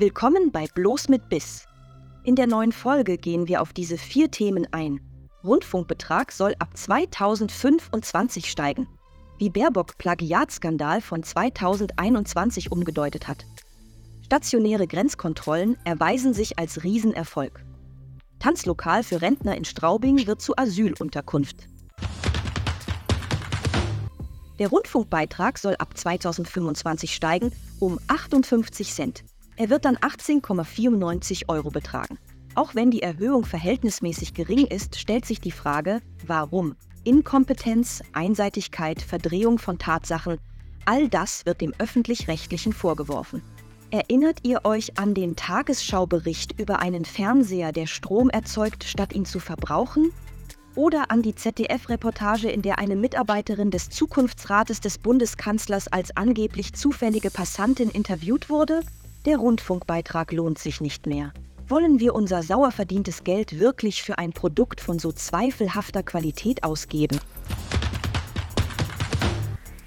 Willkommen bei Bloß mit Biss. In der neuen Folge gehen wir auf diese vier Themen ein. Rundfunkbetrag soll ab 2025 steigen. Wie Baerbock Plagiatskandal von 2021 umgedeutet hat. Stationäre Grenzkontrollen erweisen sich als Riesenerfolg. Tanzlokal für Rentner in Straubing wird zu Asylunterkunft. Der Rundfunkbeitrag soll ab 2025 steigen um 58 Cent. Er wird dann 18,94 Euro betragen. Auch wenn die Erhöhung verhältnismäßig gering ist, stellt sich die Frage, warum? Inkompetenz, Einseitigkeit, Verdrehung von Tatsachen, all das wird dem öffentlich-rechtlichen vorgeworfen. Erinnert ihr euch an den Tagesschaubericht über einen Fernseher, der Strom erzeugt, statt ihn zu verbrauchen? Oder an die ZDF-Reportage, in der eine Mitarbeiterin des Zukunftsrates des Bundeskanzlers als angeblich zufällige Passantin interviewt wurde? Der Rundfunkbeitrag lohnt sich nicht mehr. Wollen wir unser sauer verdientes Geld wirklich für ein Produkt von so zweifelhafter Qualität ausgeben?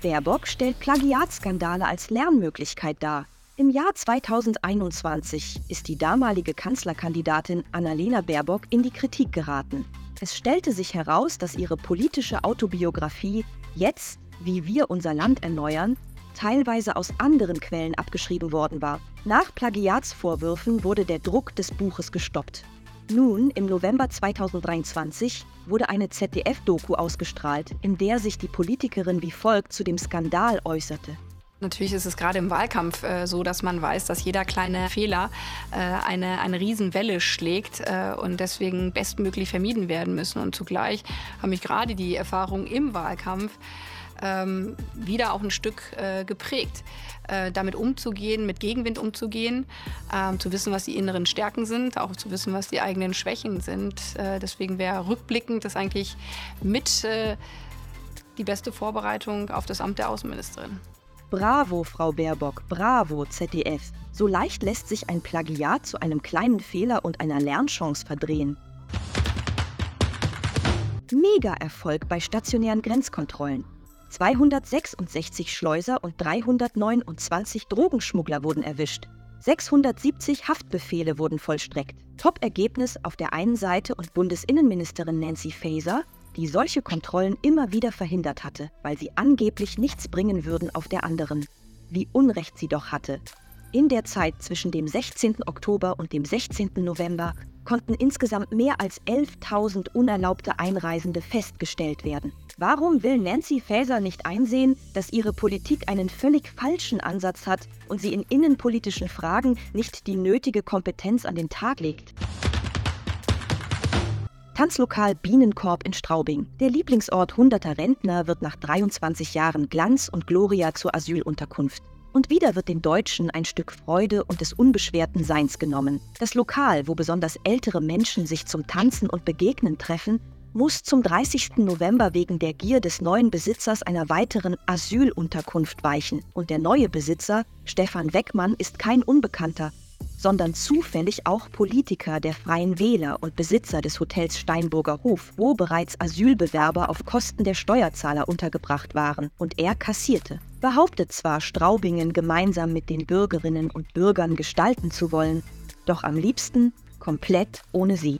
Baerbock stellt Plagiatskandale als Lernmöglichkeit dar. Im Jahr 2021 ist die damalige Kanzlerkandidatin Annalena Baerbock in die Kritik geraten. Es stellte sich heraus, dass ihre politische Autobiografie Jetzt, wie wir unser Land erneuern, teilweise aus anderen Quellen abgeschrieben worden war. Nach Plagiatsvorwürfen wurde der Druck des Buches gestoppt. Nun, im November 2023, wurde eine ZDF-Doku ausgestrahlt, in der sich die Politikerin wie folgt zu dem Skandal äußerte. Natürlich ist es gerade im Wahlkampf äh, so, dass man weiß, dass jeder kleine Fehler äh, eine, eine Riesenwelle schlägt äh, und deswegen bestmöglich vermieden werden müssen. Und zugleich haben mich gerade die Erfahrungen im Wahlkampf ähm, wieder auch ein Stück äh, geprägt. Äh, damit umzugehen, mit Gegenwind umzugehen, ähm, zu wissen, was die inneren Stärken sind, auch zu wissen, was die eigenen Schwächen sind. Äh, deswegen wäre rückblickend das eigentlich mit äh, die beste Vorbereitung auf das Amt der Außenministerin. Bravo, Frau Baerbock, bravo, ZDF. So leicht lässt sich ein Plagiat zu einem kleinen Fehler und einer Lernchance verdrehen. Mega-Erfolg bei stationären Grenzkontrollen. 266 Schleuser und 329 Drogenschmuggler wurden erwischt. 670 Haftbefehle wurden vollstreckt. Top-Ergebnis auf der einen Seite und Bundesinnenministerin Nancy Faeser, die solche Kontrollen immer wieder verhindert hatte, weil sie angeblich nichts bringen würden auf der anderen. Wie Unrecht sie doch hatte. In der Zeit zwischen dem 16. Oktober und dem 16. November konnten insgesamt mehr als 11.000 unerlaubte Einreisende festgestellt werden. Warum will Nancy Faeser nicht einsehen, dass ihre Politik einen völlig falschen Ansatz hat und sie in innenpolitischen Fragen nicht die nötige Kompetenz an den Tag legt? Tanzlokal Bienenkorb in Straubing. Der Lieblingsort hunderter Rentner wird nach 23 Jahren Glanz und Gloria zur Asylunterkunft. Und wieder wird den Deutschen ein Stück Freude und des unbeschwerten Seins genommen. Das Lokal, wo besonders ältere Menschen sich zum Tanzen und Begegnen treffen, muss zum 30. November wegen der Gier des neuen Besitzers einer weiteren Asylunterkunft weichen. Und der neue Besitzer, Stefan Weckmann, ist kein Unbekannter, sondern zufällig auch Politiker der Freien Wähler und Besitzer des Hotels Steinburger Hof, wo bereits Asylbewerber auf Kosten der Steuerzahler untergebracht waren, und er kassierte. Behauptet zwar, Straubingen gemeinsam mit den Bürgerinnen und Bürgern gestalten zu wollen, doch am liebsten komplett ohne sie.